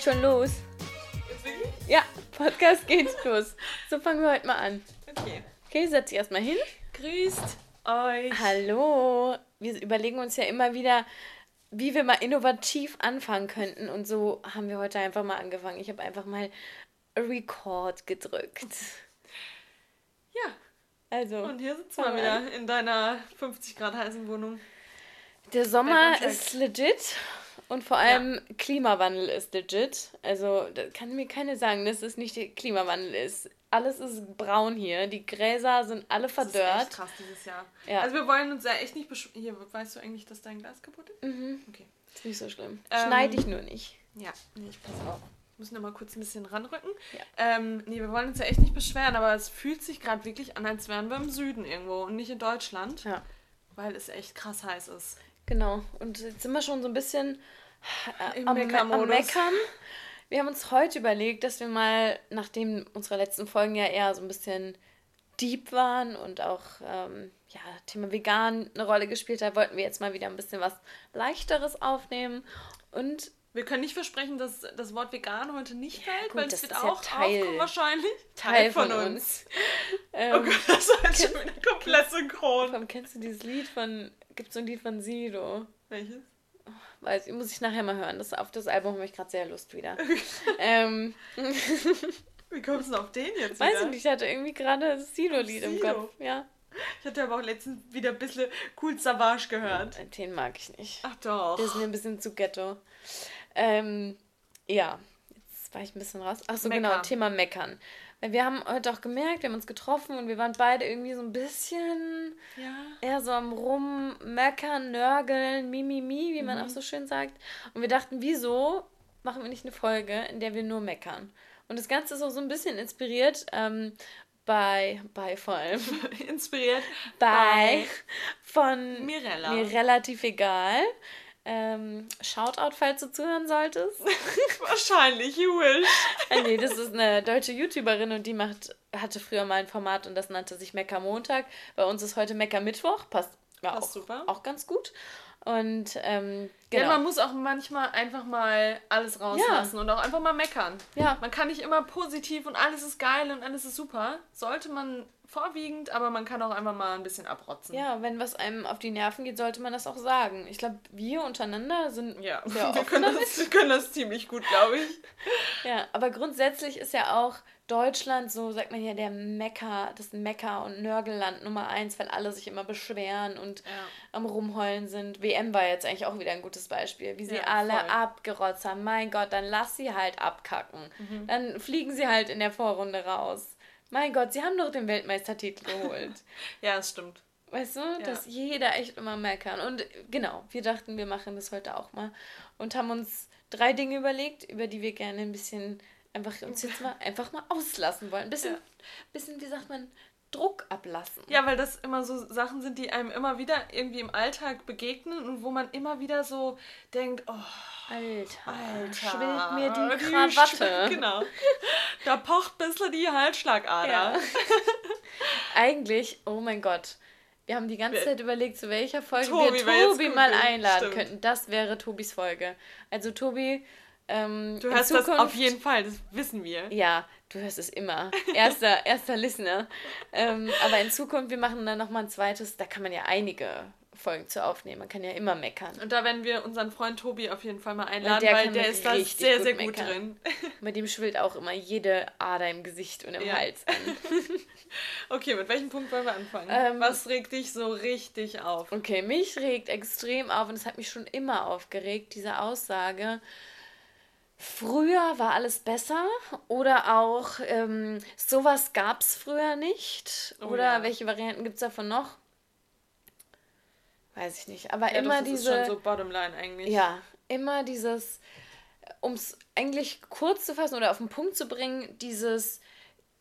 geht schon los. Ja, Podcast geht los. So fangen wir heute mal an. Okay. Okay, setz dich erstmal hin. Grüßt euch. Hallo. Wir überlegen uns ja immer wieder, wie wir mal innovativ anfangen könnten. Und so haben wir heute einfach mal angefangen. Ich habe einfach mal Record gedrückt. Ja, Also, und hier sitzen wir wieder in deiner 50 Grad heißen Wohnung. der Sommer ist legit. Und vor allem Klimawandel ist legit. Also, da kann mir keiner sagen, dass es nicht Klimawandel ist. Alles ist braun hier. Die Gräser sind alle Das ist echt verdörrt. krass dieses Jahr. Ja. Also wir wollen uns ja echt nicht besch Hier, weißt du eigentlich, dass dein Glas kaputt ist? Mhm. Okay. Ist nicht so schlimm. Ähm, Schneide ich nur nicht. Ja, nee, ich pass auf. Müssen wir mal kurz ein bisschen ranrücken. Ja. Ähm, nee, wir wollen uns ja echt nicht beschweren, aber es fühlt sich gerade wirklich an, als wären wir im Süden irgendwo und nicht in Deutschland, Ja. weil es echt krass heiß ist. Genau. Und jetzt sind wir schon so ein bisschen Im am, am. Meckern. Wir haben uns heute überlegt, dass wir mal, nachdem unsere letzten Folgen ja eher so ein bisschen deep waren und auch ähm, ja, Thema vegan eine Rolle gespielt hat, wollten wir jetzt mal wieder ein bisschen was leichteres aufnehmen. Und Wir können nicht versprechen, dass das Wort vegan heute nicht Ja, fällt, gut, weil es wird ist ja auch Teil- wahrscheinlich. Teil von uns. ähm, Oh Gott, das war jetzt schon wieder komplett synchron. Kennst du dieses Lied von, gibt es so ein Lied von Sido? Welches? Weiß ich, muss ich nachher mal hören. Das, auf das Album habe ich gerade sehr Lust wieder. ähm, Wie kommst du denn auf den jetzt Weiß wieder? ich nicht, ich hatte irgendwie gerade das Sido-Lied im? Kopf. Ja. Ich hatte aber auch letztens wieder ein bisschen Cool Savage gehört. Den mag ich nicht. Ach doch. Der ist mir ein bisschen zu ghetto. Ähm, ja, jetzt war ich ein bisschen raus. Ach so, genau, Meckern. Thema Meckern. Weil wir haben heute auch gemerkt, wir haben uns getroffen und wir waren beide irgendwie so ein bisschen ja. eher so am Rummeckern, Nörgeln, Mimimi, wie man Mhm. auch so schön sagt. Und wir dachten, wieso machen wir nicht eine Folge, in der wir nur meckern? Und das Ganze ist auch so ein bisschen inspiriert ähm, bei, bei vor allem, Inspiriert bei von Mirella. mir relativ egal. Ähm, Shoutout, falls du zuhören solltest. Wahrscheinlich, you wish. Ah, nee, das ist eine deutsche YouTuberin und die macht, hatte früher mal ein Format und das nannte sich Mecker Montag. Bei uns ist heute Mecker Mittwoch, passt, ja, Passt auch, super. auch ganz gut. Und ähm, Ja, genau. man muss auch manchmal einfach mal alles rauslassen und auch einfach mal meckern. Ja. Man kann nicht immer positiv und alles ist geil und alles ist super. Sollte man vorwiegend, aber man kann auch einfach mal ein bisschen abrotzen. ja, wenn was einem auf die Nerven geht, sollte man das auch sagen. Ich glaube, wir untereinander sind Ja, sehr wir können, das, wir können das ziemlich gut, glaube ich. Ja, aber grundsätzlich ist ja auch Deutschland, so sagt man ja, der Mecker, das Mecker- und Nörgelland Nummer eins, weil alle sich immer beschweren und Ja. am Rumheulen sind. WM war jetzt eigentlich auch wieder ein gutes Beispiel, wie sie Ja, alle voll. abgerotzt haben. Mein Gott, dann lass sie halt abkacken. Mhm. Dann fliegen sie halt in der Vorrunde raus. Mein Gott, sie haben doch den Weltmeistertitel geholt. Ja, das stimmt. Weißt du, dass jeder echt immer meckern. Und genau, wir dachten, wir machen das heute auch mal. Und haben uns drei Dinge überlegt, über die wir gerne ein bisschen einfach uns jetzt mal einfach mal auslassen wollen. Ein bisschen, Ja. bisschen, wie sagt man, Druck ablassen. Ja, weil das immer so Sachen sind, die einem immer wieder irgendwie im Alltag begegnen und wo man immer wieder so denkt, oh, Alter, Alter, schwillt mir die Krawatte. Genau. Da pocht ein bisschen die Halsschlagader. Ja. Eigentlich, oh mein Gott. Wir haben die ganze Zeit überlegt, zu welcher Folge Tobi wir Tobi mal einladen stimmt. könnten. Das wäre Tobis Folge. Also Tobi, ähm, Du hörst das Zukunft, auf jeden Fall, das wissen wir. Ja, du hörst es immer. Erster, erster Listener. Ähm, aber in Zukunft, wir machen dann nochmal ein zweites, da kann man ja einige Folgen zu aufnehmen. Man kann ja immer meckern. Und da werden wir unseren Freund Tobi auf jeden Fall mal einladen, der weil der ist da sehr, gut sehr gut meckern. drin. Bei dem schwillt auch immer jede Ader im Gesicht und im Ja. Hals an. Okay, mit welchem Punkt wollen wir anfangen? Ähm, Was regt dich so richtig auf? Okay, mich regt extrem auf und es hat mich schon immer aufgeregt, diese Aussage. Früher war alles besser oder auch ähm, sowas gab es früher nicht. Oh oder ja. welche Varianten gibt es davon noch? Weiß ich nicht. Aber Ja, immer doch, das diese. ist schon so Bottomline eigentlich. Ja, immer dieses, um es eigentlich kurz zu fassen oder auf den Punkt zu bringen, dieses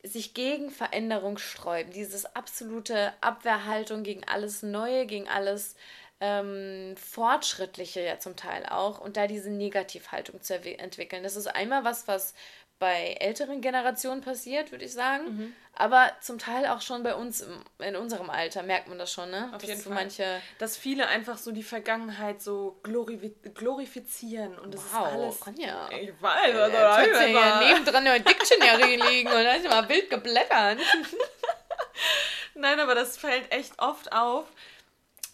sich gegen Veränderung sträuben, dieses absolute Abwehrhaltung gegen alles Neue, gegen alles ähm, Fortschrittliche ja zum Teil auch und da diese Negativhaltung zu entwickeln. Das ist einmal was, was bei älteren Generationen passiert, würde ich sagen. Mhm. Aber zum Teil auch schon bei uns in unserem Alter merkt man das schon, ne? Auf Dass jeden so Fall. Manche Dass viele einfach so die Vergangenheit so glori glorifizieren und das wow, ist alles. Anja. Ich weiß, also äh, jetzt hat ja nebendran ein Dictionary liegen und da ist mal wild geblättert. Nein, aber das fällt echt oft auf,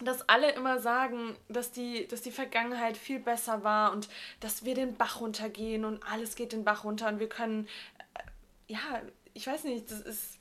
dass alle immer sagen, dass die, dass die Vergangenheit viel besser war und dass wir den Bach runtergehen und alles geht den Bach runter und wir können, äh, ja, ich weiß nicht, das ist,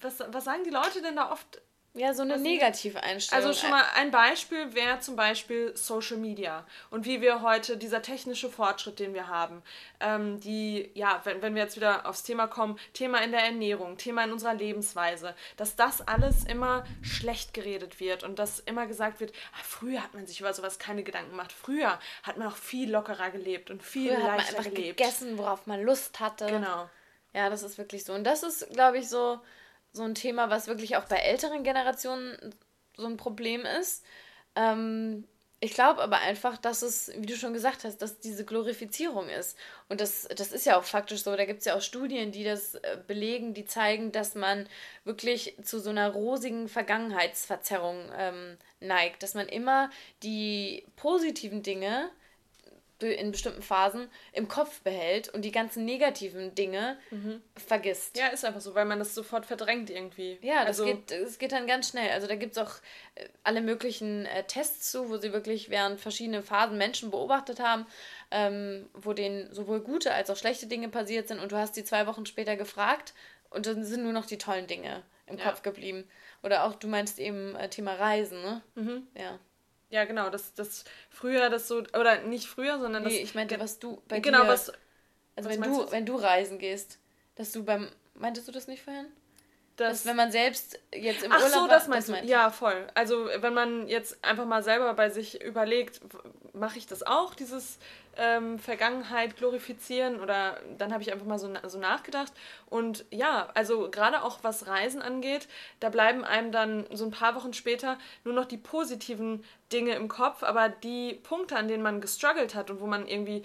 was, was sagen die Leute denn da oft ja, so eine negative Einstellung. Also schon mal ein Beispiel wäre zum Beispiel Social Media und wie wir heute, dieser technische Fortschritt, den wir haben, ähm, die, ja, wenn, wenn wir jetzt wieder aufs Thema kommen, Thema in der Ernährung, Thema in unserer Lebensweise, dass das alles immer schlecht geredet wird und dass immer gesagt wird, ah, früher hat man sich über sowas keine Gedanken gemacht, früher hat man auch viel lockerer gelebt und viel früher leichter hat man einfach gelebt. gegessen, worauf man Lust hatte. Genau. Ja, das ist wirklich so. Und das ist, glaube ich, so so ein Thema, was wirklich auch bei älteren Generationen so ein Problem ist. Ähm, ich glaube aber einfach, dass es, wie du schon gesagt hast, dass diese Glorifizierung ist. Und das, das ist ja auch faktisch so. Da gibt es ja auch Studien, die das äh, belegen, die zeigen, dass man wirklich zu so einer rosigen Vergangenheitsverzerrung ähm, neigt. Dass man immer die positiven Dinge in bestimmten Phasen im Kopf behält und die ganzen negativen Dinge mhm. vergisst. Ja, ist einfach so, weil man das sofort verdrängt irgendwie. Ja, das, also, geht, das geht dann ganz schnell. Also da gibt es auch äh, alle möglichen äh, Tests zu, wo sie wirklich während verschiedenen Phasen Menschen beobachtet haben, ähm, wo denen sowohl gute als auch schlechte Dinge passiert sind und du hast die zwei Wochen später gefragt und dann sind nur noch die tollen Dinge im ja. Kopf geblieben. Oder auch, du meinst eben äh, Thema Reisen, ne? Mhm. Ja. Ja, genau, das, das früher das so, oder nicht früher, sondern nee, das. ich meinte, was du bei genau, dir. was. Also was wenn du, wenn du reisen gehst, dass du beim. Meintest du das nicht vorhin? Das, dass, wenn man selbst jetzt im Ach Urlaub so, das meinst du. Ja, voll. Also wenn man jetzt einfach mal selber bei sich überlegt, mache ich das auch, dieses ähm, Vergangenheit glorifizieren oder dann habe ich einfach mal so, so nachgedacht und ja, also gerade auch was Reisen angeht, da bleiben einem dann so ein paar Wochen später nur noch die positiven Dinge im Kopf, aber die Punkte, an denen man gestruggelt hat und wo man irgendwie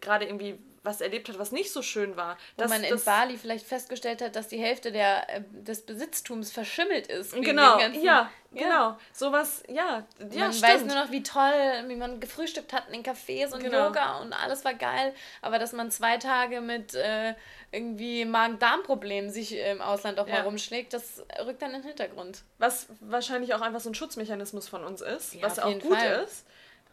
gerade irgendwie was erlebt hat, was nicht so schön war. Wo man in Bali vielleicht festgestellt hat, dass die Hälfte der, äh, des Besitztums verschimmelt ist. Genau, ganzen, ja, ja, genau. Sowas, ja, ja Man stimmt. weiß nur noch, wie toll, wie man gefrühstückt hat in den Cafés und genau. Yoga und alles war geil. Aber dass man zwei Tage mit äh, irgendwie Magen-Darm-Problemen sich im Ausland auch ja. mal rumschlägt, das rückt dann in den Hintergrund. Was wahrscheinlich auch einfach so ein Schutzmechanismus von uns ist, ja, was auch gut Fall. ist.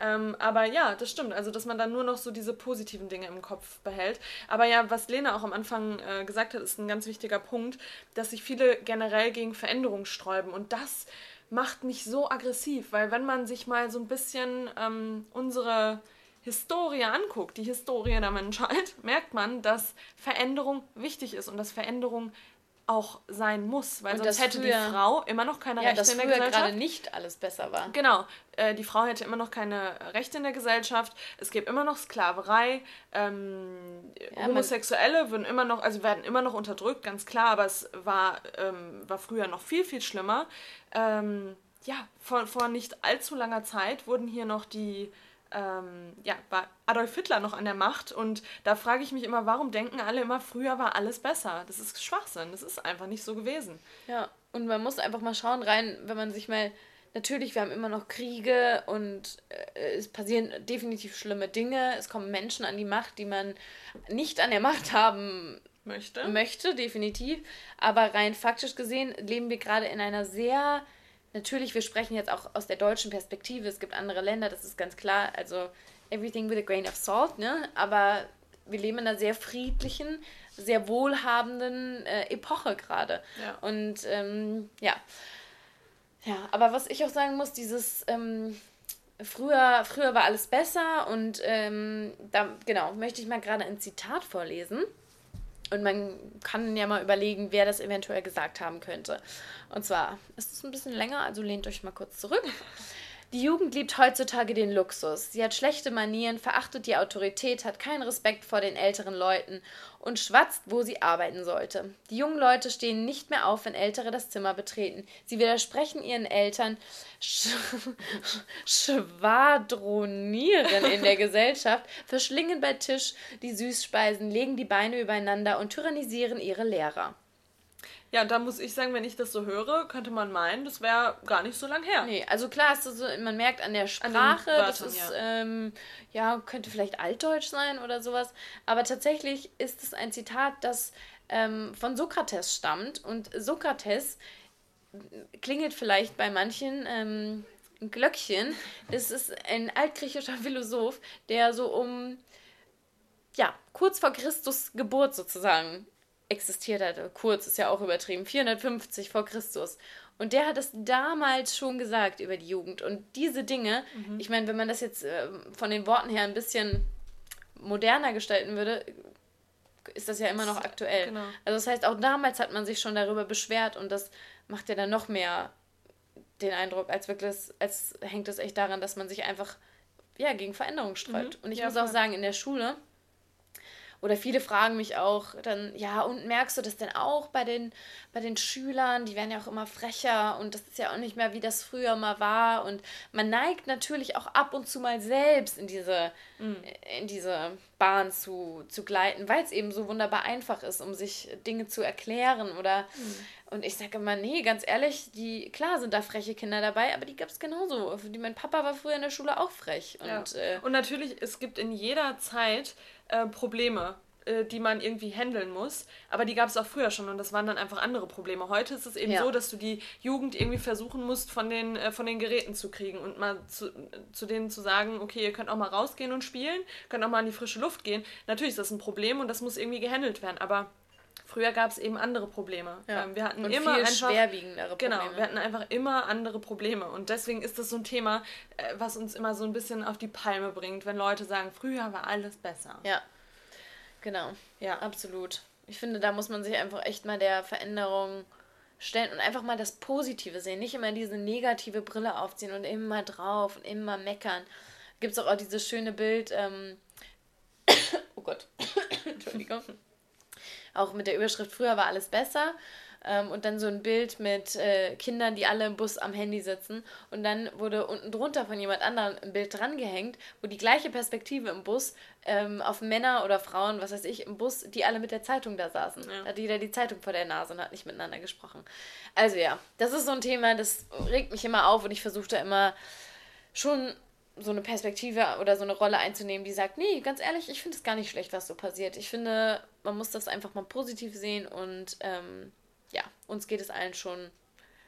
Ähm, aber ja, das stimmt. Also, dass man dann nur noch so diese positiven Dinge im Kopf behält. Aber ja, was Lena auch am Anfang äh, gesagt hat, ist ein ganz wichtiger Punkt, dass sich viele generell gegen Veränderungen sträuben. Und das macht mich so aggressiv, weil wenn man sich mal so ein bisschen ähm, unsere Historie anguckt, die Historie der Menschheit, merkt man, dass Veränderung wichtig ist und dass Veränderung auch sein muss, weil und sonst hätte früher, die Frau immer noch keine ja, Rechte in der Gesellschaft. gerade nicht alles besser war. Genau, äh, die Frau hätte immer noch keine Rechte in der Gesellschaft. Es gibt immer noch Sklaverei. Ähm, ja, Homosexuelle würden immer noch, also werden immer noch unterdrückt, ganz klar. Aber es war ähm, war früher noch viel viel schlimmer. Ähm, ja, vor, vor nicht allzu langer Zeit wurden hier noch die ähm, ja, war Adolf Hitler noch an der Macht? Und da frage ich mich immer, warum denken alle immer, früher war alles besser? Das ist Schwachsinn, das ist einfach nicht so gewesen. Ja, und man muss einfach mal schauen rein, wenn man sich mal, natürlich, wir haben immer noch Kriege und äh, es passieren definitiv schlimme Dinge, es kommen Menschen an die Macht, die man nicht an der Macht haben möchte, möchte definitiv, aber rein faktisch gesehen leben wir gerade in einer sehr natürlich, wir sprechen jetzt auch aus der deutschen Perspektive, es gibt andere Länder, das ist ganz klar, also everything with a grain of salt, ne? Aber wir leben in einer sehr friedlichen, sehr wohlhabenden äh, Epoche gerade. Ja. Und ähm, ja. Ja, aber was ich auch sagen muss, dieses ähm, früher, früher war alles besser und ähm, da, genau, möchte ich mal gerade ein Zitat vorlesen. Und man kann ja mal überlegen, wer das eventuell gesagt haben könnte. Und zwar ist es ein bisschen länger, also lehnt euch mal kurz zurück. Die Jugend liebt heutzutage den Luxus. Sie hat schlechte Manieren, verachtet die Autorität, hat keinen Respekt vor den älteren Leuten und schwatzt, wo sie arbeiten sollte. Die jungen Leute stehen nicht mehr auf, wenn Ältere das Zimmer betreten. Sie widersprechen ihren Eltern, sch schwadronieren in der Gesellschaft, verschlingen bei Tisch die Süßspeisen, legen die Beine übereinander und tyrannisieren ihre Lehrer. Ja, da muss ich sagen, wenn ich das so höre, könnte man meinen, das wäre gar nicht so lang her. Nee, also klar, ist so, man merkt an der Sprache, an das ist, ja. Ähm, ja, könnte vielleicht altdeutsch sein oder sowas. Aber tatsächlich ist es ein Zitat, das ähm, von Sokrates stammt. Und Sokrates klingelt vielleicht bei manchen ähm, ein Glöckchen. Das ist ein altgriechischer Philosoph, der so um, ja, kurz vor Christus Geburt sozusagen existiert hat. Kurz ist ja auch übertrieben. 450 vor Christus. Und der hat es damals schon gesagt über die Jugend. Und diese Dinge, mhm. ich meine, wenn man das jetzt äh, von den Worten her ein bisschen moderner gestalten würde, ist das ja immer noch aktuell. Genau. Also das heißt, auch damals hat man sich schon darüber beschwert und das macht ja dann noch mehr den Eindruck, als wirklich, als hängt es echt daran, dass man sich einfach ja, gegen Veränderung sträubt. Mhm. Und ich ja, muss voll. auch sagen, in der Schule, oder viele fragen mich auch dann, ja, und merkst du das denn auch bei den, bei den Schülern? Die werden ja auch immer frecher und das ist ja auch nicht mehr, wie das früher mal war. Und man neigt natürlich auch ab und zu mal selbst in diese, mhm. in diese Bahn zu, zu gleiten, weil es eben so wunderbar einfach ist, um sich Dinge zu erklären oder mhm. Und ich sage immer, nee, ganz ehrlich, die, klar sind da freche Kinder dabei, aber die gab es genauso. Die, mein Papa war früher in der Schule auch frech. Und, ja. äh, und natürlich, es gibt in jeder Zeit äh, Probleme, äh, die man irgendwie handeln muss. Aber die gab es auch früher schon und das waren dann einfach andere Probleme. Heute ist es eben ja. so, dass du die Jugend irgendwie versuchen musst, von den, äh, von den Geräten zu kriegen und mal zu, zu denen zu sagen, okay, ihr könnt auch mal rausgehen und spielen, könnt auch mal in die frische Luft gehen. Natürlich ist das ein Problem und das muss irgendwie gehandelt werden, aber Früher gab es eben andere Probleme. Ja. Ähm, wir hatten und immer viel einfach, schwerwiegendere genau, Probleme. Genau, wir hatten einfach immer andere Probleme. Und deswegen ist das so ein Thema, äh, was uns immer so ein bisschen auf die Palme bringt, wenn Leute sagen, früher war alles besser. Ja, genau. Ja, absolut. Ich finde, da muss man sich einfach echt mal der Veränderung stellen und einfach mal das Positive sehen. Nicht immer diese negative Brille aufziehen und immer drauf und immer meckern. Gibt es auch, auch dieses schöne Bild, ähm oh Gott, Entschuldigung auch mit der Überschrift Früher war alles besser. Ähm, und dann so ein Bild mit äh, Kindern, die alle im Bus am Handy sitzen. Und dann wurde unten drunter von jemand anderem ein Bild drangehängt, wo die gleiche Perspektive im Bus ähm, auf Männer oder Frauen, was weiß ich, im Bus, die alle mit der Zeitung da saßen. Ja. Da hat jeder die Zeitung vor der Nase und hat nicht miteinander gesprochen. Also ja, das ist so ein Thema, das regt mich immer auf und ich versuche da immer schon so eine Perspektive oder so eine Rolle einzunehmen, die sagt, nee, ganz ehrlich, ich finde es gar nicht schlecht, was so passiert. Ich finde, man muss das einfach mal positiv sehen und ähm, ja, uns geht es allen schon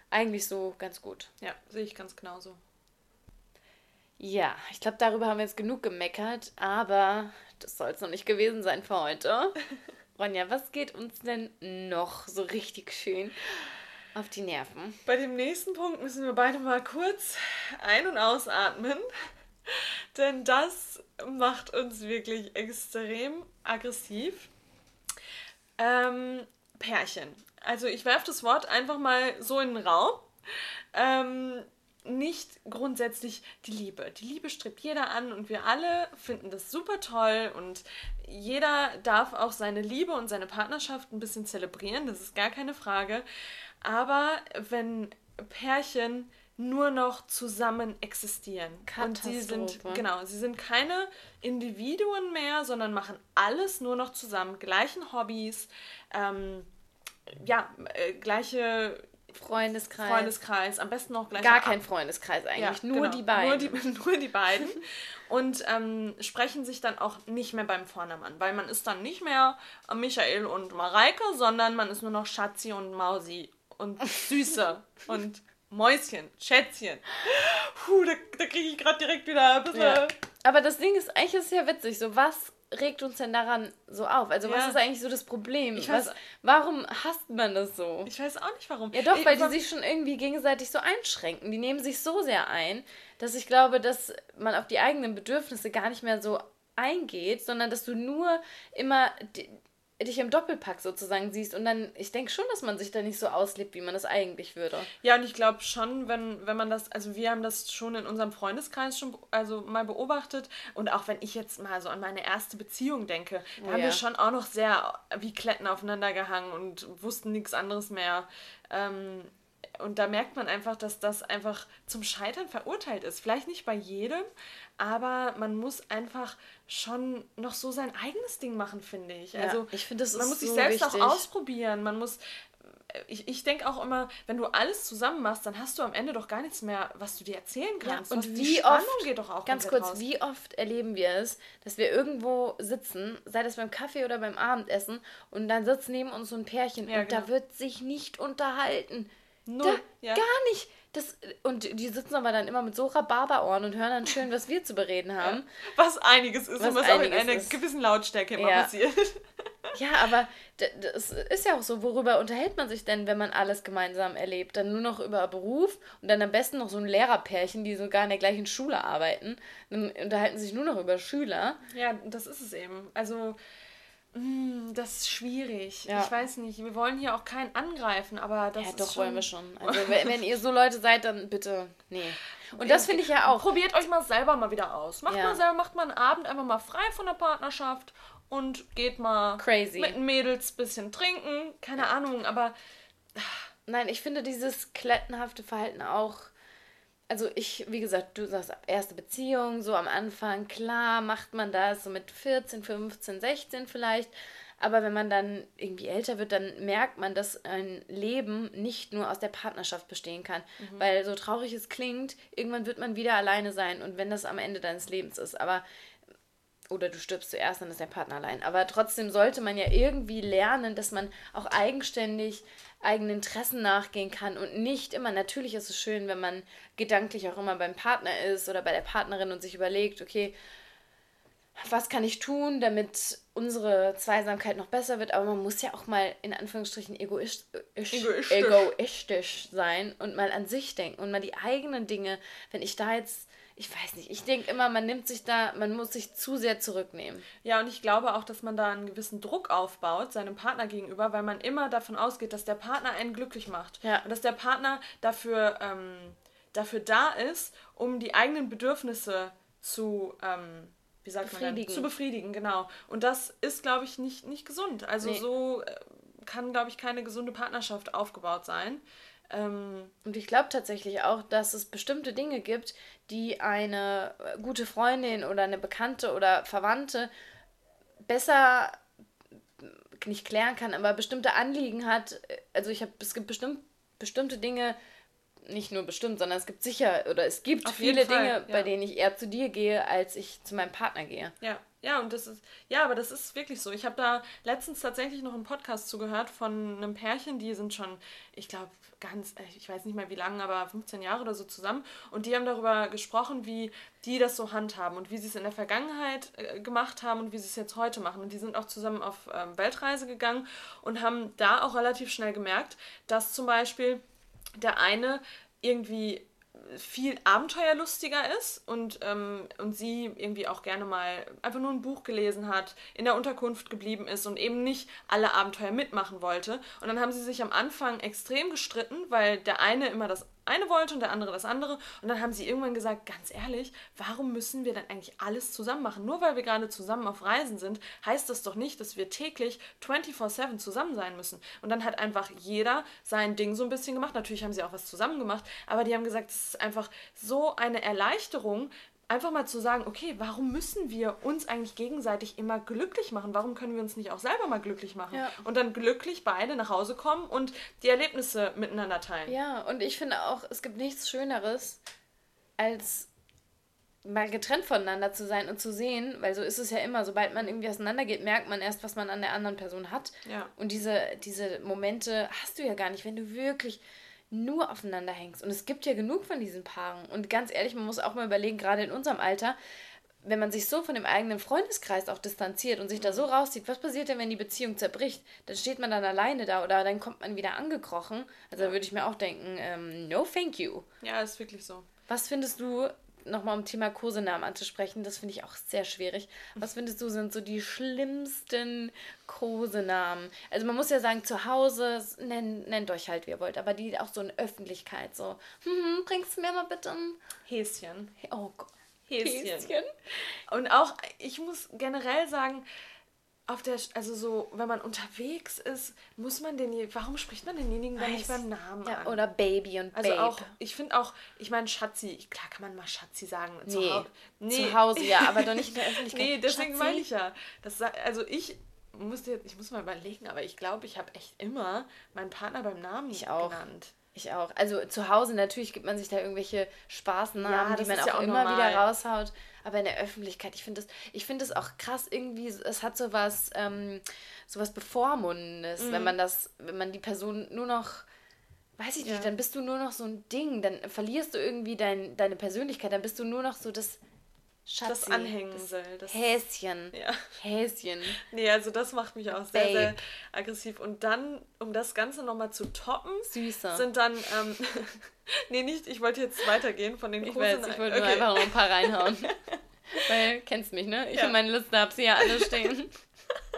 eigentlich so ganz gut. Ja, sehe ich ganz genauso. Ja, ich glaube, darüber haben wir jetzt genug gemeckert, aber das soll es noch nicht gewesen sein für heute. Ronja, was geht uns denn noch so richtig schön auf die Nerven? Bei dem nächsten Punkt müssen wir beide mal kurz ein- und ausatmen. Denn das macht uns wirklich extrem aggressiv. Ähm, Pärchen. Also ich werfe das Wort einfach mal so in den Raum. Ähm, nicht grundsätzlich die Liebe. Die Liebe strebt jeder an und wir alle finden das super toll und jeder darf auch seine Liebe und seine Partnerschaft ein bisschen zelebrieren, das ist gar keine Frage. Aber wenn Pärchen nur noch zusammen existieren. Und sie sind, genau, sie sind keine Individuen mehr, sondern machen alles nur noch zusammen. Gleichen Hobbys, ähm, ja, äh, gleiche Freundeskreis. Freundeskreis, am besten auch gleich. Gar kein Freundeskreis eigentlich, ja, nur genau, die beiden. Nur die, nur die beiden. und ähm, sprechen sich dann auch nicht mehr beim Vornamen, weil man ist dann nicht mehr Michael und Mareike, sondern man ist nur noch Schatzi und Mausi und Süße und Mäuschen, Schätzchen. Puh, da, da kriege ich gerade direkt wieder ein bisschen. Ja. Aber das Ding ist, eigentlich ist ja witzig. So, was regt uns denn daran so auf? Also, ja. was ist eigentlich so das Problem? Ich weiß, was, warum hasst man das so? Ich weiß auch nicht warum. Ja, doch, ich, weil die sich schon irgendwie gegenseitig so einschränken. Die nehmen sich so sehr ein, dass ich glaube, dass man auf die eigenen Bedürfnisse gar nicht mehr so eingeht, sondern dass du nur immer dich im Doppelpack sozusagen siehst und dann, ich denke schon, dass man sich da nicht so auslebt, wie man das eigentlich würde. Ja, und ich glaube schon, wenn, wenn man das, also wir haben das schon in unserem Freundeskreis schon also mal beobachtet und auch wenn ich jetzt mal so an meine erste Beziehung denke, da oh, haben ja. wir schon auch noch sehr wie Kletten aufeinander gehangen und wussten nichts anderes mehr. Ähm, und da merkt man einfach, dass das einfach zum Scheitern verurteilt ist. Vielleicht nicht bei jedem, aber man muss einfach schon noch so sein eigenes Ding machen, finde ich. Ja, also ich finde, das man muss sich so selbst wichtig. auch ausprobieren. Man muss ich, ich denke auch immer, wenn du alles zusammen machst, dann hast du am Ende doch gar nichts mehr, was du dir erzählen kannst. Ja, und wie oft, geht doch auch ganz kurz, raus. wie oft erleben wir es, dass wir irgendwo sitzen, sei das beim Kaffee oder beim Abendessen, und dann sitzt neben uns so ein Pärchen ja, und genau. da wird sich nicht unterhalten. Null. Da, ja. Gar nicht. Das, und die sitzen aber dann immer mit so Rhabarberohren und hören dann schön, was wir zu bereden haben. Ja. Was einiges ist was und was auch in einer ist. gewissen Lautstärke immer ja. passiert. Ja, aber das ist ja auch so, worüber unterhält man sich denn, wenn man alles gemeinsam erlebt? Dann nur noch über Beruf und dann am besten noch so ein Lehrerpärchen, die sogar in der gleichen Schule arbeiten. Dann unterhalten sich nur noch über Schüler. Ja, das ist es eben. Also das ist schwierig. Ja. Ich weiß nicht. Wir wollen hier auch keinen angreifen, aber das ja, ist doch schon... wollen wir schon. Also wenn, wenn, ihr so Leute seid, dann bitte, nee. Und das finde ich ja auch. Probiert euch mal selber mal wieder aus. Macht ja. mal selber, macht mal einen Abend einfach mal frei von der Partnerschaft und geht mal Crazy. mit den Mädels ein bisschen trinken. Keine ja. Ahnung, aber. Nein, ich finde dieses klettenhafte Verhalten auch also ich, wie gesagt, du sagst erste Beziehung, so am Anfang, klar macht man das, so mit 14, 15, 16 vielleicht. Aber wenn man dann irgendwie älter wird, dann merkt man, dass ein Leben nicht nur aus der Partnerschaft bestehen kann. Mhm. Weil so traurig es klingt, irgendwann wird man wieder alleine sein. Und wenn das am Ende deines Lebens ist. Aber oder du stirbst zuerst, dann ist der Partner allein. Aber trotzdem sollte man ja irgendwie lernen, dass man auch eigenständig eigenen Interessen nachgehen kann und nicht immer, natürlich ist es schön, wenn man gedanklich auch immer beim Partner ist oder bei der Partnerin und sich überlegt, okay, was kann ich tun, damit unsere Zweisamkeit noch besser wird, aber man muss ja auch mal in Anführungsstrichen egoistisch, egoistisch. egoistisch sein und mal an sich denken und mal die eigenen Dinge, wenn ich da jetzt ich weiß nicht, ich denke immer, man nimmt sich da, man muss sich zu sehr zurücknehmen. Ja, und ich glaube auch, dass man da einen gewissen Druck aufbaut, seinem Partner gegenüber, weil man immer davon ausgeht, dass der Partner einen glücklich macht. Ja. Und dass der Partner dafür, ähm, dafür da ist, um die eigenen Bedürfnisse zu, ähm, wie sagt befriedigen. man? Zu befriedigen, genau. Und das ist, glaube ich, nicht, nicht gesund. Also nee. so äh, kann, glaube ich, keine gesunde Partnerschaft aufgebaut sein. Ähm, und ich glaube tatsächlich auch, dass es bestimmte Dinge gibt, die eine gute Freundin oder eine Bekannte oder Verwandte besser nicht klären kann, aber bestimmte Anliegen hat. Also ich habe, es gibt bestimmt, bestimmte Dinge, nicht nur bestimmt, sondern es gibt sicher oder es gibt Auf viele Dinge, ja. bei denen ich eher zu dir gehe, als ich zu meinem Partner gehe. Ja, ja, und das ist, ja, aber das ist wirklich so. Ich habe da letztens tatsächlich noch einen Podcast zugehört von einem Pärchen, die sind schon, ich glaube, ganz, äh, ich weiß nicht mehr wie lange, aber 15 Jahre oder so zusammen. Und die haben darüber gesprochen, wie die das so handhaben und wie sie es in der Vergangenheit äh, gemacht haben und wie sie es jetzt heute machen. Und die sind auch zusammen auf ähm, Weltreise gegangen und haben da auch relativ schnell gemerkt, dass zum Beispiel der eine irgendwie viel abenteuerlustiger ist und, ähm, und sie irgendwie auch gerne mal einfach nur ein Buch gelesen hat, in der Unterkunft geblieben ist und eben nicht alle Abenteuer mitmachen wollte. Und dann haben sie sich am Anfang extrem gestritten, weil der eine immer das eine wollte und der andere das andere. Und dann haben sie irgendwann gesagt, ganz ehrlich, warum müssen wir denn eigentlich alles zusammen machen? Nur weil wir gerade zusammen auf Reisen sind, heißt das doch nicht, dass wir täglich 24-7 zusammen sein müssen. Und dann hat einfach jeder sein Ding so ein bisschen gemacht. Natürlich haben sie auch was zusammen gemacht, aber die haben gesagt, es ist einfach so eine Erleichterung, einfach mal zu sagen, okay, warum müssen wir uns eigentlich gegenseitig immer glücklich machen? Warum können wir uns nicht auch selber mal glücklich machen? Ja. Und dann glücklich beide nach Hause kommen und die Erlebnisse miteinander teilen. Ja, und ich finde auch, es gibt nichts Schöneres, als mal getrennt voneinander zu sein und zu sehen, weil so ist es ja immer, sobald man irgendwie auseinandergeht, merkt man erst, was man an der anderen Person hat. Ja. Und diese, diese Momente hast du ja gar nicht, wenn du wirklich nur aufeinander hängst. Und es gibt ja genug von diesen Paaren. Und ganz ehrlich, man muss auch mal überlegen, gerade in unserem Alter, wenn man sich so von dem eigenen Freundeskreis auch distanziert und sich da so rauszieht, was passiert denn, wenn die Beziehung zerbricht? Dann steht man dann alleine da oder dann kommt man wieder angekrochen. Also ja. da würde ich mir auch denken, ähm, no thank you. Ja, ist wirklich so. Was findest du, nochmal um Thema Kosenamen anzusprechen, das finde ich auch sehr schwierig. Was findest du sind so die schlimmsten Kosenamen? Also man muss ja sagen, zu Hause nennt, nennt euch halt, wie ihr wollt, aber die auch so in Öffentlichkeit, so, hm, hm bringst du mir mal bitte ein Häschen. Oh Gott. Häschen. Häschen. Und auch, ich muss generell sagen, auf der, also so, wenn man unterwegs ist, muss man den, warum spricht man denjenigen dann nicht beim Namen ja, an? Oder Baby und also Babe. auch, ich finde auch, ich meine Schatzi, klar kann man mal Schatzi sagen. Nee, zu, Hause, nee. zu Hause, ja, aber doch nicht in der Öffentlichkeit. nee, deswegen meine ich ja. Das, also ich musste jetzt, ich muss mal überlegen, aber ich glaube, ich habe echt immer meinen Partner beim Namen ich auch. genannt. Ich auch. Also zu Hause natürlich gibt man sich da irgendwelche Spaßnamen, ja, die man auch, auch immer normal. wieder raushaut. Aber in der Öffentlichkeit, ich finde das, ich finde das auch krass irgendwie, es hat sowas, ähm, sowas Bevormundendes, mhm. wenn man das, wenn man die Person nur noch, weiß ich nicht, ja. dann bist du nur noch so ein Ding, dann verlierst du irgendwie dein, deine Persönlichkeit, dann bist du nur noch so das Schatzi, das Anhängsel. Das Häschen. Ja. Häschen. Nee, also das macht mich auch sehr, Babe. sehr aggressiv. Und dann, um das Ganze nochmal zu toppen, Süßer. sind dann, ähm, nee, nicht, ich wollte jetzt weitergehen von den Ich weiß, ich wollte okay. nur einfach noch ein paar reinhauen. Weil, kennst mich, ne? Ich ja. und meine Liste habe sie ja alle stehen.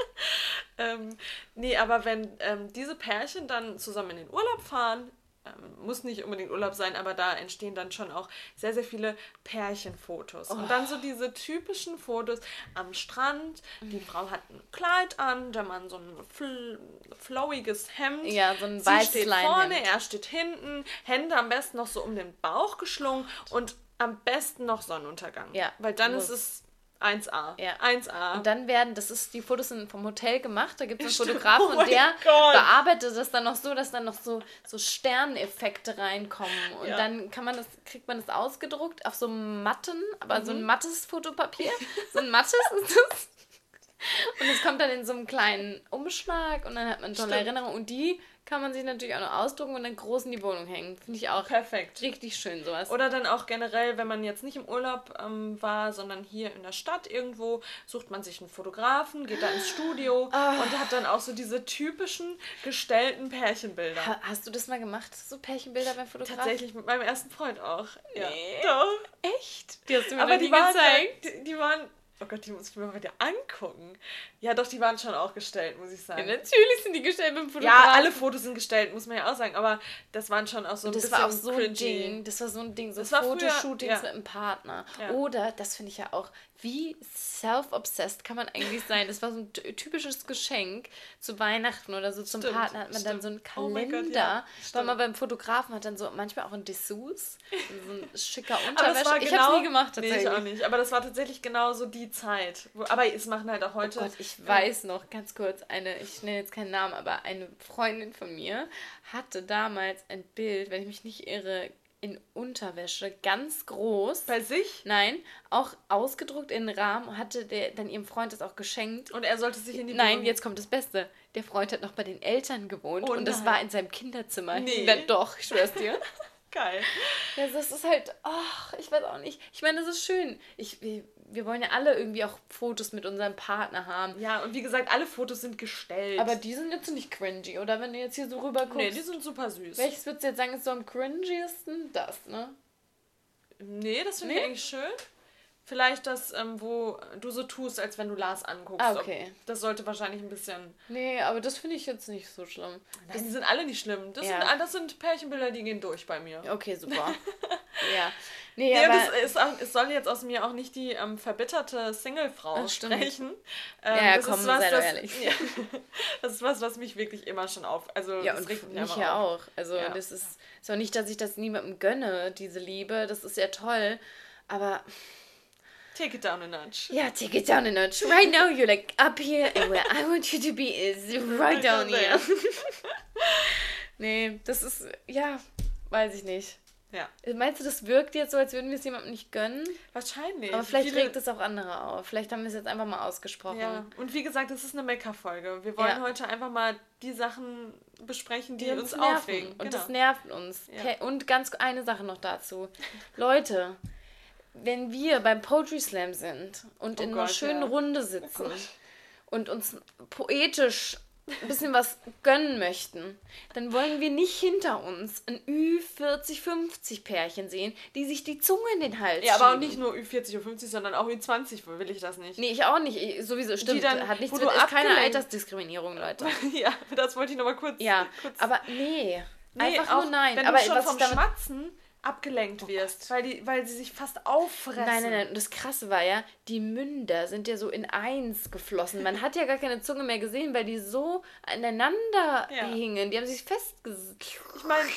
ähm, nee, aber wenn ähm, diese Pärchen dann zusammen in den Urlaub fahren, ähm, muss nicht unbedingt Urlaub sein, aber da entstehen dann schon auch sehr, sehr viele Pärchenfotos. Oh. Und dann so diese typischen Fotos am Strand. Die mhm. Frau hat ein Kleid an, der Mann so ein fl flowiges Hemd. Ja, so ein Sie steht vorne, er steht hinten, Hände am besten noch so um den Bauch geschlungen und am besten noch Sonnenuntergang. Ja. Weil dann muss. ist es 1A. Ja. 1A. Und dann werden, das ist, die Fotos sind vom Hotel gemacht, da gibt es einen Fotografen oh und der Gott. bearbeitet das dann noch so, dass dann noch so, so Sterneffekte reinkommen. Und ja. dann kann man das, kriegt man das ausgedruckt auf so Matten, aber mhm. so ein mhm. mattes Fotopapier. so ein mattes ist das. Und es kommt dann in so einem kleinen Umschlag und dann hat man tolle Erinnerungen. Und die kann man sich natürlich auch noch ausdrucken und dann groß in die Wohnung hängen. Finde ich auch perfekt. Richtig schön sowas. Oder dann auch generell, wenn man jetzt nicht im Urlaub ähm, war, sondern hier in der Stadt irgendwo, sucht man sich einen Fotografen, geht da ins Studio oh. und hat dann auch so diese typischen gestellten Pärchenbilder. Ha hast du das mal gemacht, so Pärchenbilder beim Fotografen? Tatsächlich mit meinem ersten Freund auch. Ja. Nee. Doch. Echt? Die hast du mir Aber die, waren, gezeigt? Die, die waren Oh Gott, die muss ich mir mal wieder angucken. Ja, doch, die waren schon auch gestellt, muss ich sagen. Ja, natürlich sind die gestellt mit dem Fotografen. Ja, alle Fotos sind gestellt, muss man ja auch sagen. Aber das waren schon auch so ein das bisschen war auch so ein Ding. Das war so ein Ding, so Fotoshootings ja. mit einem Partner. Ja. Oder, das finde ich ja auch, wie self-obsessed kann man eigentlich sein? Das war so ein typisches Geschenk zu Weihnachten oder so zum stimmt, Partner hat man stimmt. dann so einen oh Kalender. Oh Gott, ja, weil man beim Fotografen hat dann so manchmal auch ein Dessous, so ein schicker Unterwäsche. ich genau, habe nie gemacht tatsächlich. Nee, ich auch nicht. Aber das war tatsächlich genau so die Zeit. Wo, aber es machen halt auch heute. Oh Gott, ich weiß noch ganz kurz eine, ich nenne jetzt keinen Namen, aber eine Freundin von mir hatte damals ein Bild, wenn ich mich nicht irre, in Unterwäsche, ganz groß. Bei sich? Nein, auch ausgedruckt in Rahmen, hatte der dann ihrem Freund das auch geschenkt. Und er sollte sich in die Nein, Wohnung. jetzt kommt das Beste. Der Freund hat noch bei den Eltern gewohnt oh, und das war in seinem Kinderzimmer. Nee. Dann doch, ich schwör's dir. Geil. Ja, das ist halt, ach, ich weiß auch nicht. Ich meine, das ist schön. Ich, wir wollen ja alle irgendwie auch Fotos mit unserem Partner haben. Ja, und wie gesagt, alle Fotos sind gestellt. Aber die sind jetzt nicht cringy, oder? Wenn du jetzt hier so rüber guckst. Nee, die sind super süß. Welches würdest du jetzt sagen, ist so am cringiesten? Das, ne? Nee, das finde nee? ich eigentlich schön. Vielleicht das, ähm, wo du so tust, als wenn du Lars anguckst. Ah, okay. Ob, das sollte wahrscheinlich ein bisschen. Nee, aber das finde ich jetzt nicht so schlimm. Nein, die sind alle nicht schlimm. Das, ja. sind, das sind Pärchenbilder, die gehen durch bei mir. Okay, super. ja. Nee, nee aber das ist, es soll jetzt aus mir auch nicht die ähm, verbitterte Single-Frau sprechen. Ähm, ja, komm, sei was, doch ehrlich. Ja, das ist was, was mich wirklich immer schon auf. Also, ja, und mich ja auch. Also, ja. das ist, ist auch nicht, dass ich das niemandem gönne, diese Liebe. Das ist ja toll. Aber Take it down a notch. Yeah, take it down a notch. Right now you're like up here and where I want you to be is right down here. nee, das ist, ja, weiß ich nicht. Ja. Meinst du, das wirkt jetzt so, als würden wir es jemandem nicht gönnen? Wahrscheinlich. Aber vielleicht Viele... regt es auch andere auf. Vielleicht haben wir es jetzt einfach mal ausgesprochen. Ja. Und wie gesagt, das ist eine Mecker-Folge. Wir wollen ja. heute einfach mal die Sachen besprechen, die, die uns, uns aufregen. Und genau. das nervt uns. Ja. Und ganz eine Sache noch dazu. Leute, wenn wir beim Poetry Slam sind und oh in Gott, einer schönen ja. Runde sitzen oh und uns poetisch ein bisschen was gönnen möchten, dann wollen wir nicht hinter uns ein Ü40-50-Pärchen sehen, die sich die Zunge in den Hals Ja, aber auch nicht nur Ü40 oder 50, sondern auch Ü20 will ich das nicht. Nee, ich auch nicht. Ich, sowieso stimmt. Die dann, Hat nichts mit, ist keine Altersdiskriminierung, Leute. ja, das wollte ich nochmal kurz... Ja, kurz aber nee. nee einfach nur nein. Wenn aber du schon vom Schmatzen abgelenkt oh wirst, weil, die, weil sie sich fast auffressen. Nein, nein, nein. Und das Krasse war ja, die Münder sind ja so in eins geflossen. Man hat ja gar keine Zunge mehr gesehen, weil die so aneinander ja. hingen. Die haben sich festgesetzt. Ich meine,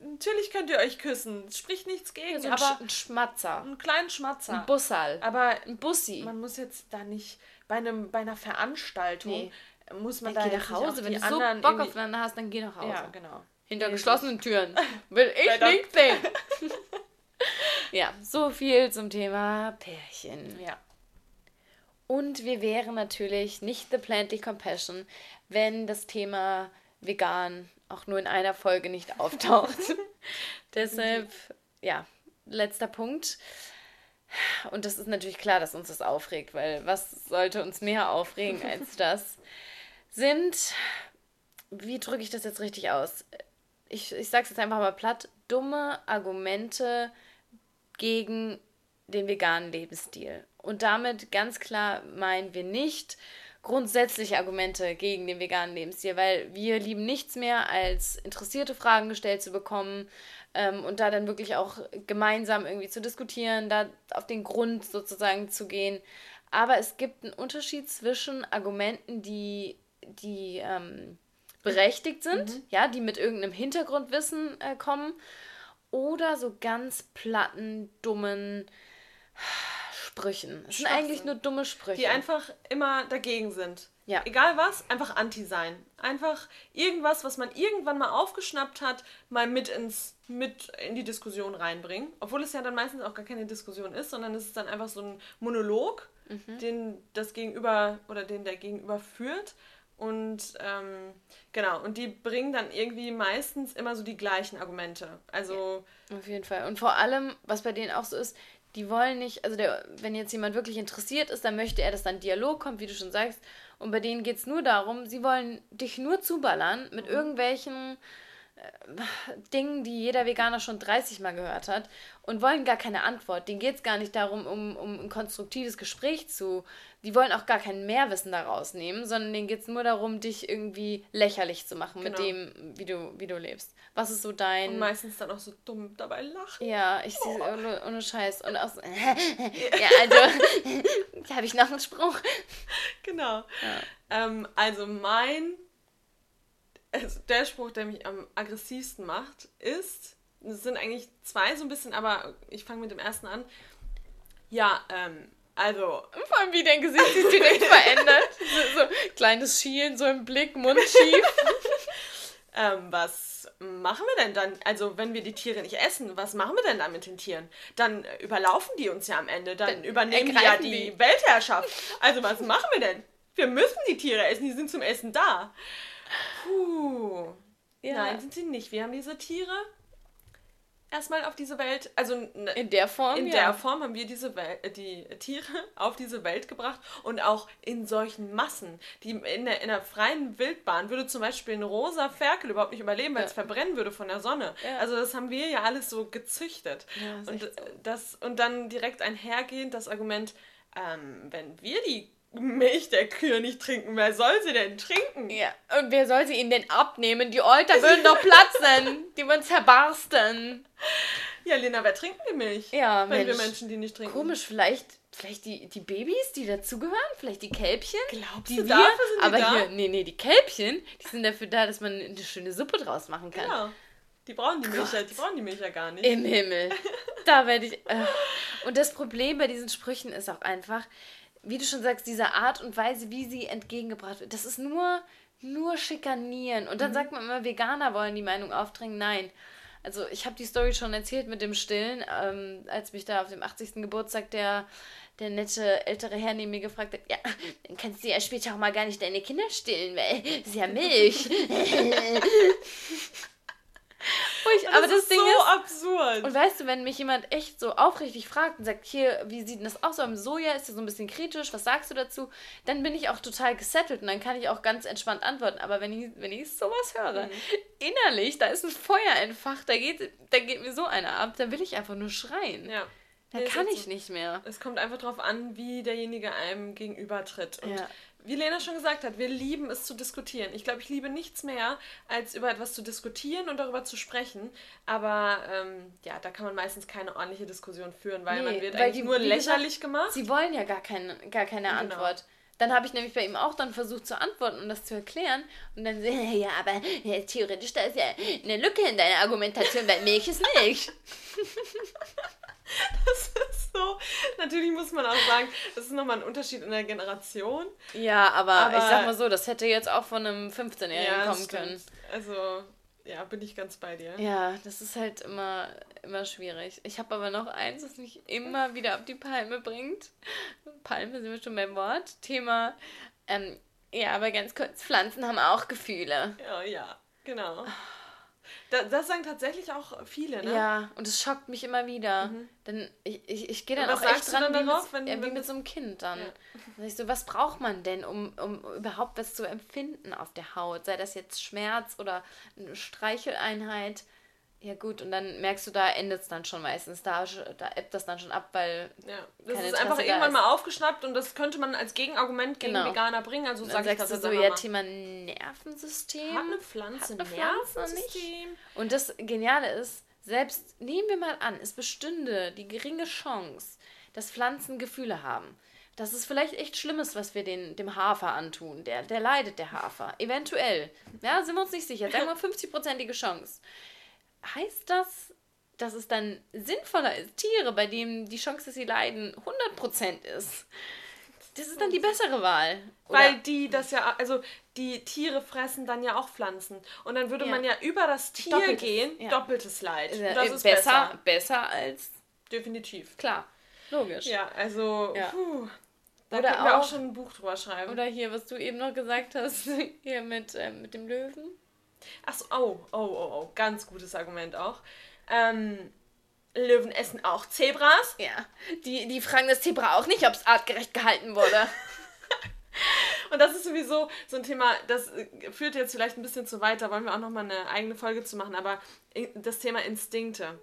natürlich könnt ihr euch küssen. Es spricht nichts gegen, so ein aber... ein Schmatzer. Einen kleinen Schmatzer. Ein Bussal. Aber ein Bussi. Man muss jetzt da nicht bei, einem, bei einer Veranstaltung... Nee. Muss man dann da geh nach Hause. Wenn du so Bock aufeinander hast, dann geh nach Hause. Ja, genau. Hinter nee, geschlossenen Türen. Will ich nicht sehen. ja, so viel zum Thema Pärchen. Ja. Und wir wären natürlich nicht The Plantly Compassion, wenn das Thema vegan auch nur in einer Folge nicht auftaucht. Deshalb, ja, letzter Punkt. Und das ist natürlich klar, dass uns das aufregt, weil was sollte uns mehr aufregen als das? Sind, wie drücke ich das jetzt richtig aus? Ich, ich sage es jetzt einfach mal platt, dumme Argumente gegen den veganen Lebensstil. Und damit ganz klar meinen wir nicht grundsätzliche Argumente gegen den veganen Lebensstil, weil wir lieben nichts mehr, als interessierte Fragen gestellt zu bekommen ähm, und da dann wirklich auch gemeinsam irgendwie zu diskutieren, da auf den Grund sozusagen zu gehen. Aber es gibt einen Unterschied zwischen Argumenten, die, die ähm, berechtigt sind, mhm. ja, die mit irgendeinem Hintergrundwissen äh, kommen, oder so ganz platten, dummen Sprüchen. Es sind eigentlich nur dumme Sprüche. Die einfach immer dagegen sind. Ja. Egal was, einfach anti sein. Einfach irgendwas, was man irgendwann mal aufgeschnappt hat, mal mit ins mit in die Diskussion reinbringen. Obwohl es ja dann meistens auch gar keine Diskussion ist, sondern es ist dann einfach so ein Monolog, mhm. den das Gegenüber oder den der Gegenüber führt und ähm, genau, und die bringen dann irgendwie meistens immer so die gleichen Argumente. Also. Ja, auf jeden Fall. Und vor allem, was bei denen auch so ist, die wollen nicht, also der, wenn jetzt jemand wirklich interessiert ist, dann möchte er, dass dann Dialog kommt, wie du schon sagst. Und bei denen geht es nur darum, sie wollen dich nur zuballern mit mhm. irgendwelchen Dingen, die jeder Veganer schon 30 Mal gehört hat und wollen gar keine Antwort. Denen geht es gar nicht darum, um, um ein konstruktives Gespräch zu. Die wollen auch gar kein Mehrwissen daraus nehmen, sondern denen geht es nur darum, dich irgendwie lächerlich zu machen genau. mit dem, wie du, wie du lebst. Was ist so dein. Und meistens dann auch so dumm dabei lachen. Ja, ich sehe oh. ohne, ohne Scheiß. Und auch so. ja, also. habe ich noch einen Spruch. Genau. Ja. Ähm, also mein also der Spruch, der mich am aggressivsten macht, ist, es sind eigentlich zwei so ein bisschen, aber ich fange mit dem ersten an. Ja, ähm, also. Vor allem, wie dein Gesicht sich direkt verändert. So, so, kleines Schielen, so im Blick, Mund schief. ähm, was machen wir denn dann? Also, wenn wir die Tiere nicht essen, was machen wir denn dann mit den Tieren? Dann überlaufen die uns ja am Ende, dann, dann übernehmen die ja die, die Weltherrschaft. Also, was machen wir denn? Wir müssen die Tiere essen, die sind zum Essen da. Puh. Ja. Nein, sind sie nicht. Wir haben diese Tiere erstmal auf diese Welt, also in der Form, in ja. der Form haben wir diese Welt, äh, die Tiere auf diese Welt gebracht und auch in solchen Massen. Die in der, in der freien Wildbahn würde zum Beispiel ein rosa Ferkel überhaupt nicht überleben, weil ja. es verbrennen würde von der Sonne. Ja. Also das haben wir ja alles so gezüchtet. und so. das und dann direkt einhergehend das Argument, ähm, wenn wir die Milch der Kühe nicht trinken. Wer soll sie denn trinken? Ja, und wer soll sie ihnen denn abnehmen? Die Euter würden doch platzen. Die würden zerbarsten. Ja, Lena, wer trinkt die Milch? Ja, Wenn Mensch. wir Menschen die nicht trinken. Komisch, vielleicht, vielleicht die, die Babys, die dazugehören? Vielleicht die Kälbchen? Glaubst die du, wir, dafür sind aber die da? hier, nee, nee, die Kälbchen, die sind dafür da, dass man eine schöne Suppe draus machen kann. Genau. Die brauchen die Milch ja, die brauchen die Milch ja gar nicht. Im Himmel. Da werde ich. Äh. Und das Problem bei diesen Sprüchen ist auch einfach, wie du schon sagst, diese Art und Weise, wie sie entgegengebracht wird, das ist nur, nur schikanieren. Und dann mhm. sagt man immer, Veganer wollen die Meinung aufdrängen. Nein. Also ich habe die Story schon erzählt mit dem Stillen, ähm, als mich da auf dem 80. Geburtstag der, der nette ältere Herr neben mir gefragt hat, ja, dann kannst du ja später auch mal gar nicht deine Kinder stillen, weil es ist ja Milch. Ich, aber das, das Ding so ist absurd. Und weißt du, wenn mich jemand echt so aufrichtig fragt und sagt, hier, wie sieht denn das aus? Beim Soja ist ja so ein bisschen kritisch, was sagst du dazu? Dann bin ich auch total gesettelt und dann kann ich auch ganz entspannt antworten. Aber wenn ich, wenn ich sowas höre, mhm. innerlich, da ist ein Feuer entfacht, da geht, da geht mir so einer ab, da will ich einfach nur schreien. Ja. Da nee, kann ich so, nicht mehr. Es kommt einfach darauf an, wie derjenige einem gegenübertritt. Und ja wie Lena schon gesagt hat, wir lieben es zu diskutieren. Ich glaube, ich liebe nichts mehr, als über etwas zu diskutieren und darüber zu sprechen. Aber ähm, ja, da kann man meistens keine ordentliche Diskussion führen, weil nee, man wird weil eigentlich die, nur lächerlich gesagt, gemacht. Sie wollen ja gar, kein, gar keine genau. Antwort. Dann habe ich nämlich bei ihm auch dann versucht zu antworten und um das zu erklären. Und dann so, ja, aber ja, theoretisch, da ist ja eine Lücke in deiner Argumentation, weil Milch ist Milch. Natürlich muss man auch sagen, das ist nochmal ein Unterschied in der Generation. Ja, aber, aber, ich sag mal so, das hätte jetzt auch von einem 15-Jährigen ja, kommen können. Also, ja, bin ich ganz bei dir. Ja, das ist halt immer, immer schwierig. Ich habe aber noch eins, was mich immer wieder auf die Palme bringt. Palme sind wir schon beim Wort. Thema, ähm, ja, aber ganz kurz, Pflanzen haben auch Gefühle. Ja, ja, genau. Da, das sagen tatsächlich auch viele, ne? Ja, und es schockt mich immer wieder. Mhm. Denn ich, ich, ich gehe dann auch echt dran wie, darauf, mit, wenn, wie mit so einem Kind dann. Ja. ich so, was braucht man denn, um, um überhaupt was zu empfinden auf der Haut? Sei das jetzt Schmerz oder eine Streicheleinheit? Ja gut, und dann merkst du, da endet es dann schon meistens. Da, da ebbt das dann schon ab, weil. Ja, das ist Interesse einfach irgendwann ist. mal aufgeschnappt und das könnte man als Gegenargument gegen genau. Veganer bringen. Also sag ich das du so, ja, Thema Nervensystem. Hat eine Pflanze hat eine Pflanze nicht. Und das Geniale ist, selbst nehmen wir mal an, es bestünde die geringe Chance, dass Pflanzen Gefühle haben. Das ist vielleicht echt Schlimmes, was wir den, dem Hafer antun. Der, der leidet, der Hafer. Eventuell. Ja, sind wir uns nicht sicher. Sagen wir 50-prozentige Chance heißt das, dass es dann sinnvoller ist, Tiere, bei denen die Chance, dass sie leiden, 100% ist. Das ist dann die bessere Wahl. Oder? Weil die das ja, also die Tiere fressen dann ja auch Pflanzen. Und dann würde ja. man ja über das Tier doppeltes, gehen, ja. doppeltes Leid. Äh, das ist besser, besser. Besser als. Definitiv. Klar. Logisch. Ja, also. Ja. Puh. Da oder können wir auch, auch schon ein Buch drüber schreiben. Oder hier, was du eben noch gesagt hast, hier mit, äh, mit dem Löwen. Achso, oh, oh, oh, oh, ganz gutes Argument auch. Ähm, Löwen essen auch Zebras. Ja, die, die fragen das Zebra auch nicht, ob es artgerecht gehalten wurde. Und das ist sowieso so ein Thema, das äh, führt jetzt vielleicht ein bisschen zu weit, da wollen wir auch nochmal eine eigene Folge zu machen, aber das Thema Instinkte.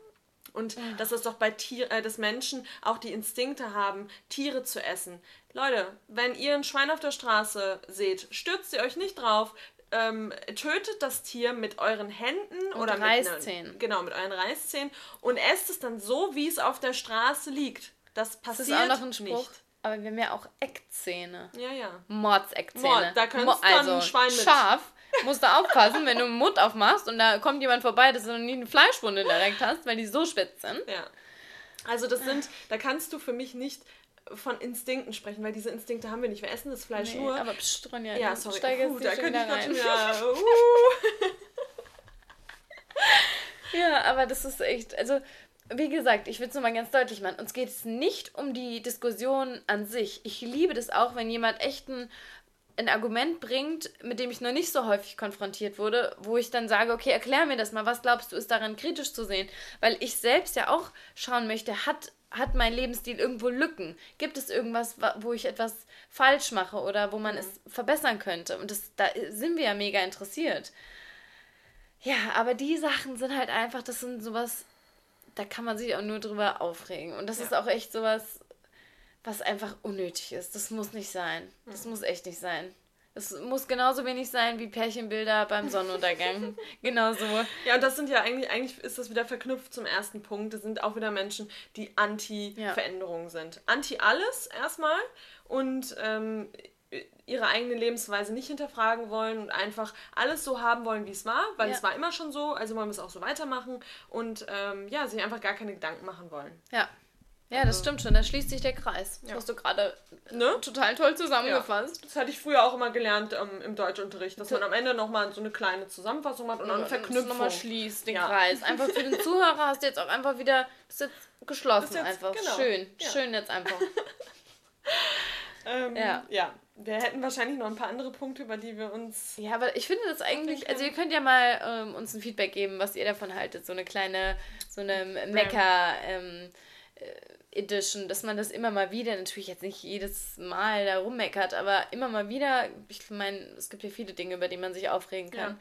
Und ja. dass es doch bei Tier, äh, dass Menschen auch die Instinkte haben, Tiere zu essen. Leute, wenn ihr ein Schwein auf der Straße seht, stürzt ihr euch nicht drauf, ähm, tötet das Tier mit euren Händen und oder Reißzähnen. Mit, genau, mit euren Reißzähnen und esst es dann so, wie es auf der Straße liegt. Das passiert das ist auch noch ein Spruch. nicht. Aber wir haben ja auch Eckzähne. Ja, ja. Mordseckzähne. Mord, da könntest Mo also, ein Schwein mit. Scharf. Musst du aufpassen, wenn du den Mund aufmachst und da kommt jemand vorbei, dass du noch nie eine Fleischwunde direkt hast, weil die so spitz sind. Ja. Also das sind, da kannst du für mich nicht von Instinkten sprechen, weil diese Instinkte haben wir nicht. Wir essen das Fleisch nee, nur. Aber pst, Ronja, ja, sorry. Uh, da könnte ich gerade wieder. Uh. ja, aber das ist echt, also wie gesagt, ich will es nochmal ganz deutlich machen. Uns geht es nicht um die Diskussion an sich. Ich liebe das auch, wenn jemand echt ein, ein Argument bringt, mit dem ich noch nicht so häufig konfrontiert wurde, wo ich dann sage, okay, erklär mir das mal, was glaubst du, ist daran kritisch zu sehen? Weil ich selbst ja auch schauen möchte, hat hat mein Lebensstil irgendwo Lücken? Gibt es irgendwas, wo ich etwas falsch mache oder wo man mhm. es verbessern könnte? Und das, da sind wir ja mega interessiert. Ja, aber die Sachen sind halt einfach, das sind sowas, da kann man sich auch nur drüber aufregen. Und das ja. ist auch echt sowas, was einfach unnötig ist. Das muss nicht sein. Das mhm. muss echt nicht sein. Es muss genauso wenig sein wie Pärchenbilder beim Sonnenuntergang. genauso. Ja, und das sind ja eigentlich, eigentlich ist das wieder verknüpft zum ersten Punkt. Das sind auch wieder Menschen, die anti-Veränderung ja. sind. Anti alles erstmal und ähm, ihre eigene Lebensweise nicht hinterfragen wollen und einfach alles so haben wollen, wie es war, weil ja. es war immer schon so, also wollen wir es auch so weitermachen und ähm, ja, sich einfach gar keine Gedanken machen wollen. Ja. Ja, das stimmt schon. Da schließt sich der Kreis. Das ja. hast du gerade ne? total toll zusammengefasst. Ja. Das hatte ich früher auch immer gelernt ähm, im Deutschunterricht, dass man am Ende nochmal so eine kleine Zusammenfassung hat und dann eine Verknüpfung. nochmal schließt den ja. Kreis. Einfach für den Zuhörer hast du jetzt auch einfach wieder, das ist jetzt geschlossen jetzt, einfach. Genau. Schön. Schön jetzt einfach. äh, Ähm, ja. ja. Wir hätten wahrscheinlich noch ein paar andere Punkte, über die wir uns. Ja, aber ich finde das eigentlich. Also, ihr könnt ja mal ähm, uns ein Feedback geben, was ihr davon haltet. So eine kleine, so eine Mecker. Ähm, äh, Edition, dass man das immer mal wieder, natürlich jetzt nicht jedes Mal da rummeckert, aber immer mal wieder, ich meine, es gibt ja viele Dinge, über die man sich aufregen kann.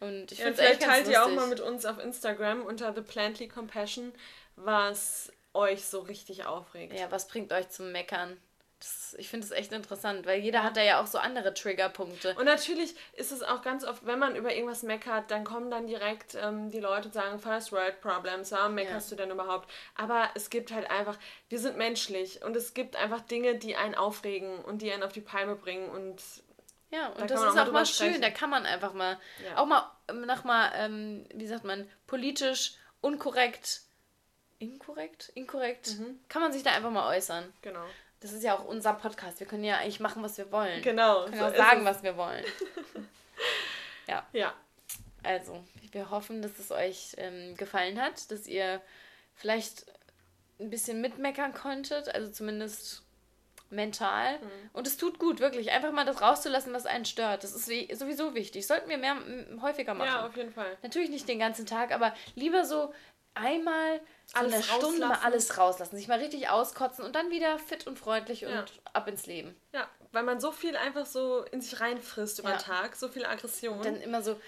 Ja. Und ich ja, finde vielleicht teilt ihr auch mal mit uns auf Instagram unter The Plantly Compassion, was euch so richtig aufregt. Ja, was bringt euch zum Meckern? Das, ich finde es echt interessant, weil jeder hat da ja auch so andere Triggerpunkte. Und natürlich ist es auch ganz oft, wenn man über irgendwas meckert, dann kommen dann direkt ähm, die Leute und sagen, First World Problems, warum meckerst ja. du denn überhaupt? Aber es gibt halt einfach, wir sind menschlich und es gibt einfach Dinge, die einen aufregen und die einen auf die Palme bringen und ja, und da das ist auch, auch mal schön, da kann man einfach mal, ja. auch mal ähm, nach mal, ähm, wie sagt man, politisch unkorrekt, inkorrekt, inkorrekt, mhm. kann man sich da einfach mal äußern. Genau. Das ist ja auch unser Podcast. Wir können ja eigentlich machen, was wir wollen. Genau. Wir können so auch sagen, was wir wollen. ja. Ja. Also, wir hoffen, dass es euch ähm, gefallen hat, dass ihr vielleicht ein bisschen mitmeckern konntet, also zumindest mental. Mhm. Und es tut gut, wirklich, einfach mal das rauszulassen, was einen stört. Das ist sowieso wichtig. Sollten wir mehr häufiger machen. Ja, auf jeden Fall. Natürlich nicht den ganzen Tag, aber lieber so einmal alles eine Stunde mal alles rauslassen, sich mal richtig auskotzen und dann wieder fit und freundlich und ab ins Leben. Ja, weil man so viel einfach so in sich reinfrisst über ja. den Tag, so viel Aggression. Und dann immer so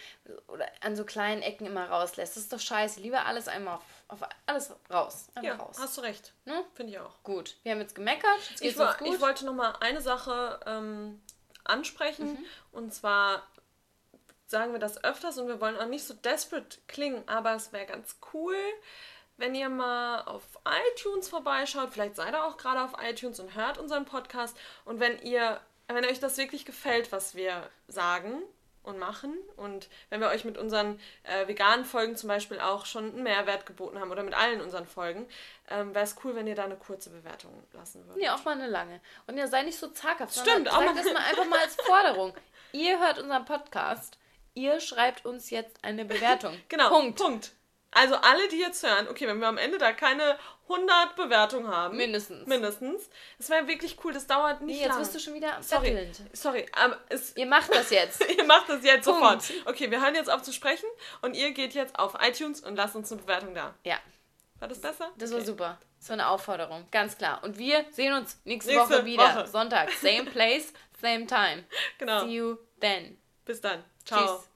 oder an so kleinen Ecken immer rauslässt. Das ist doch scheiße. Lieber alles einmal auf, auf alles raus. Ja, raus. hast du recht. Ne? Finde ich auch. Gut. Wir haben jetzt gemeckert. Jetzt ich, war, ich wollte noch mal eine Sache ähm, ansprechen mhm. und zwar sagen wir das öfters und wir wollen auch nicht so desperate klingen, aber es wäre ganz cool, wenn ihr mal auf iTunes vorbeischaut. Vielleicht seid ihr auch gerade auf iTunes und hört unseren Podcast. Und wenn ihr, wenn euch das wirklich gefällt, was wir sagen und machen und wenn wir euch mit unseren äh, veganen Folgen zum Beispiel auch schon einen Mehrwert geboten haben oder mit allen unseren Folgen, ähm, wäre es cool, wenn ihr da eine kurze Bewertung lassen würdet. Nee, auch mal eine lange. Und ihr seid nicht so zaghaft. Stimmt, auch mal. das mal einfach mal als Forderung. ihr hört unseren Podcast ihr schreibt uns jetzt eine Bewertung. genau. Punkt. Punkt. Also alle, die jetzt hören, okay, wenn wir am Ende da keine 100 Bewertungen haben. Mindestens. Mindestens. Das wäre wirklich cool, das dauert nicht nee, jetzt bist du schon wieder Sorry, sorry. Um, es, ihr macht das jetzt. ihr macht das jetzt Punkt. sofort. Okay, wir hören jetzt auf zu sprechen und ihr geht jetzt auf iTunes und lasst uns eine Bewertung da. Ja. War das besser? Das okay. war super. Das war eine Aufforderung, ganz klar. Und wir sehen uns nächste, nächste Woche wieder. Woche. Sonntag. Same place, same time. Genau. See you then. Bis dann. Ciao. Tschüss.